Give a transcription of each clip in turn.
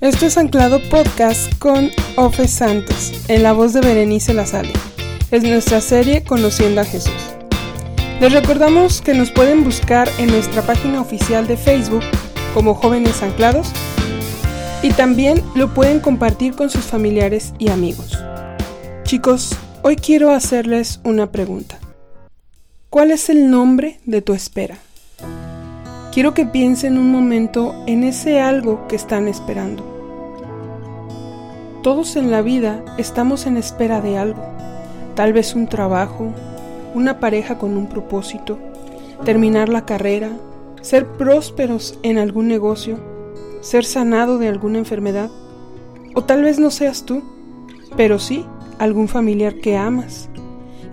Esto es Anclado Podcast con Ofe Santos, en la voz de Berenice Lazale. Es nuestra serie Conociendo a Jesús. Les recordamos que nos pueden buscar en nuestra página oficial de Facebook como Jóvenes Anclados y también lo pueden compartir con sus familiares y amigos. Chicos, hoy quiero hacerles una pregunta. ¿Cuál es el nombre de tu espera? Quiero que piensen un momento en ese algo que están esperando. Todos en la vida estamos en espera de algo, tal vez un trabajo, una pareja con un propósito, terminar la carrera, ser prósperos en algún negocio, ser sanado de alguna enfermedad, o tal vez no seas tú, pero sí algún familiar que amas,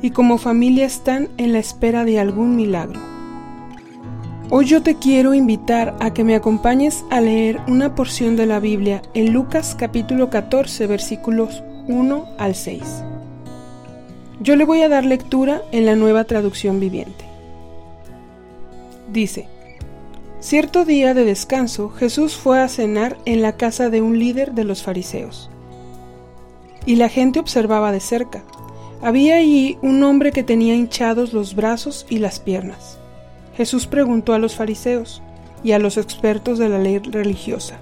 y como familia están en la espera de algún milagro. Hoy yo te quiero invitar a que me acompañes a leer una porción de la Biblia en Lucas capítulo 14 versículos 1 al 6. Yo le voy a dar lectura en la nueva traducción viviente. Dice, Cierto día de descanso Jesús fue a cenar en la casa de un líder de los fariseos. Y la gente observaba de cerca. Había allí un hombre que tenía hinchados los brazos y las piernas Jesús preguntó a los fariseos y a los expertos de la ley religiosa,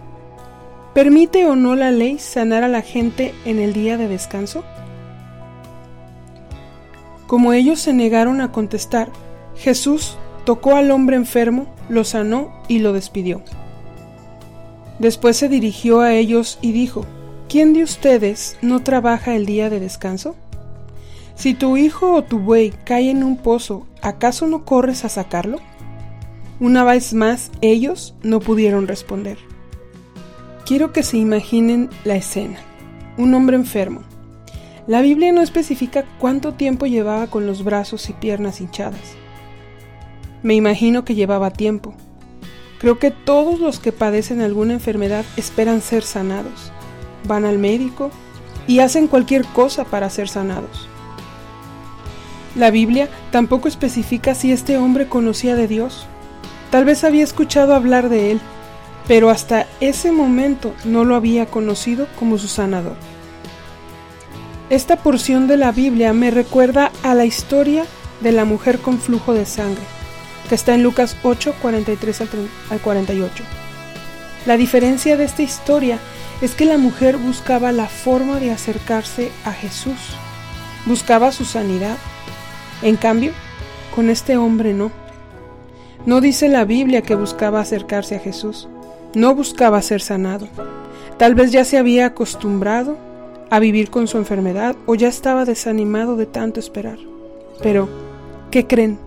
¿permite o no la ley sanar a la gente en el día de descanso? Como ellos se negaron a contestar, Jesús tocó al hombre enfermo, lo sanó y lo despidió. Después se dirigió a ellos y dijo, ¿quién de ustedes no trabaja el día de descanso? Si tu hijo o tu buey cae en un pozo, ¿acaso no corres a sacarlo? Una vez más, ellos no pudieron responder. Quiero que se imaginen la escena. Un hombre enfermo. La Biblia no especifica cuánto tiempo llevaba con los brazos y piernas hinchadas. Me imagino que llevaba tiempo. Creo que todos los que padecen alguna enfermedad esperan ser sanados. Van al médico y hacen cualquier cosa para ser sanados. La Biblia tampoco especifica si este hombre conocía de Dios. Tal vez había escuchado hablar de él, pero hasta ese momento no lo había conocido como su sanador. Esta porción de la Biblia me recuerda a la historia de la mujer con flujo de sangre, que está en Lucas 8, 43 al 48. La diferencia de esta historia es que la mujer buscaba la forma de acercarse a Jesús, buscaba su sanidad en cambio, con este hombre no. No dice la Biblia que buscaba acercarse a Jesús, no buscaba ser sanado. Tal vez ya se había acostumbrado a vivir con su enfermedad o ya estaba desanimado de tanto esperar. Pero, ¿qué creen?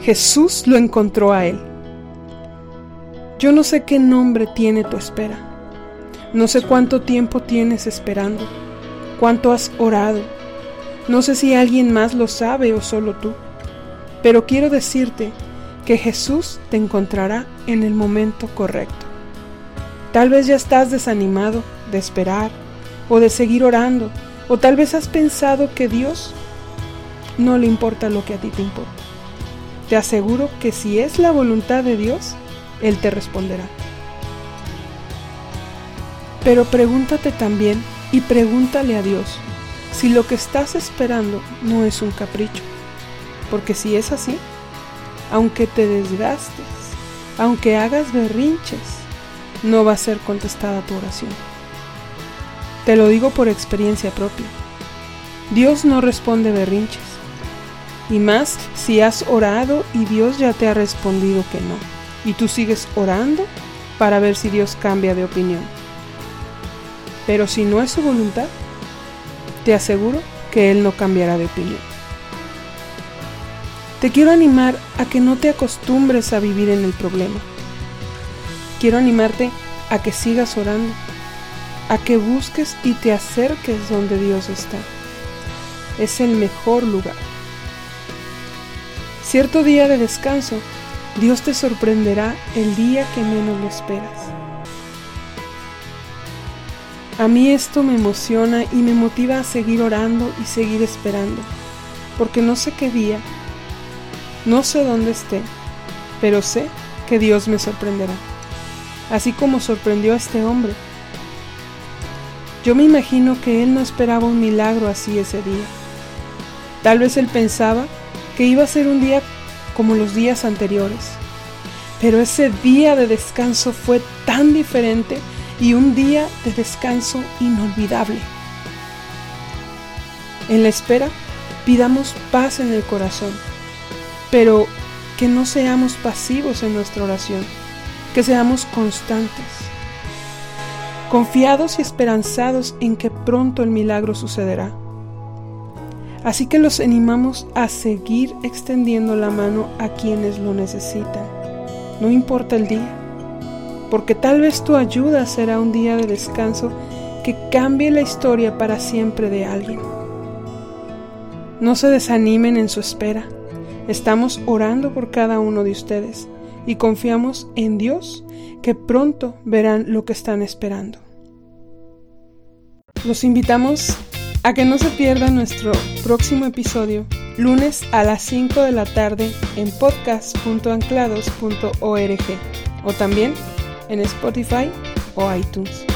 Jesús lo encontró a él. Yo no sé qué nombre tiene tu espera. No sé cuánto tiempo tienes esperando, cuánto has orado, no sé si alguien más lo sabe o solo tú, pero quiero decirte que Jesús te encontrará en el momento correcto. Tal vez ya estás desanimado de esperar o de seguir orando, o tal vez has pensado que Dios no le importa lo que a ti te importa. Te aseguro que si es la voluntad de Dios, Él te responderá. Pero pregúntate también y pregúntale a Dios si lo que estás esperando no es un capricho. Porque si es así, aunque te desgastes, aunque hagas berrinches, no va a ser contestada tu oración. Te lo digo por experiencia propia. Dios no responde berrinches. Y más si has orado y Dios ya te ha respondido que no. Y tú sigues orando para ver si Dios cambia de opinión. Pero si no es su voluntad, te aseguro que Él no cambiará de opinión. Te quiero animar a que no te acostumbres a vivir en el problema. Quiero animarte a que sigas orando, a que busques y te acerques donde Dios está. Es el mejor lugar. Cierto día de descanso, Dios te sorprenderá el día que menos lo esperas. A mí esto me emociona y me motiva a seguir orando y seguir esperando, porque no sé qué día, no sé dónde esté, pero sé que Dios me sorprenderá. Así como sorprendió a este hombre, Yo me imagino que él no esperaba un milagro así ese día. Tal vez él pensaba que iba a ser un día como los días anteriores. Pero ese día de descanso fue tan diferente y un día de descanso inolvidable. En la espera, pidamos paz en el corazón, pero que no seamos pasivos en nuestra oración, que seamos constantes, confiados y esperanzados en que pronto el milagro sucederá. Así que los animamos a seguir extendiendo la mano a quienes lo necesitan, no importa el día, porque tal vez tu ayuda será un día de descanso que cambie la historia para siempre de alguien. No se desanimen en su espera. Estamos orando por cada uno de ustedes y confiamos en Dios que pronto verán lo que están esperando. Los invitamos a que no se pierda nuestro próximo episodio, lunes a las 5 de la tarde en podcast.anclados.org o también en Spotify o iTunes.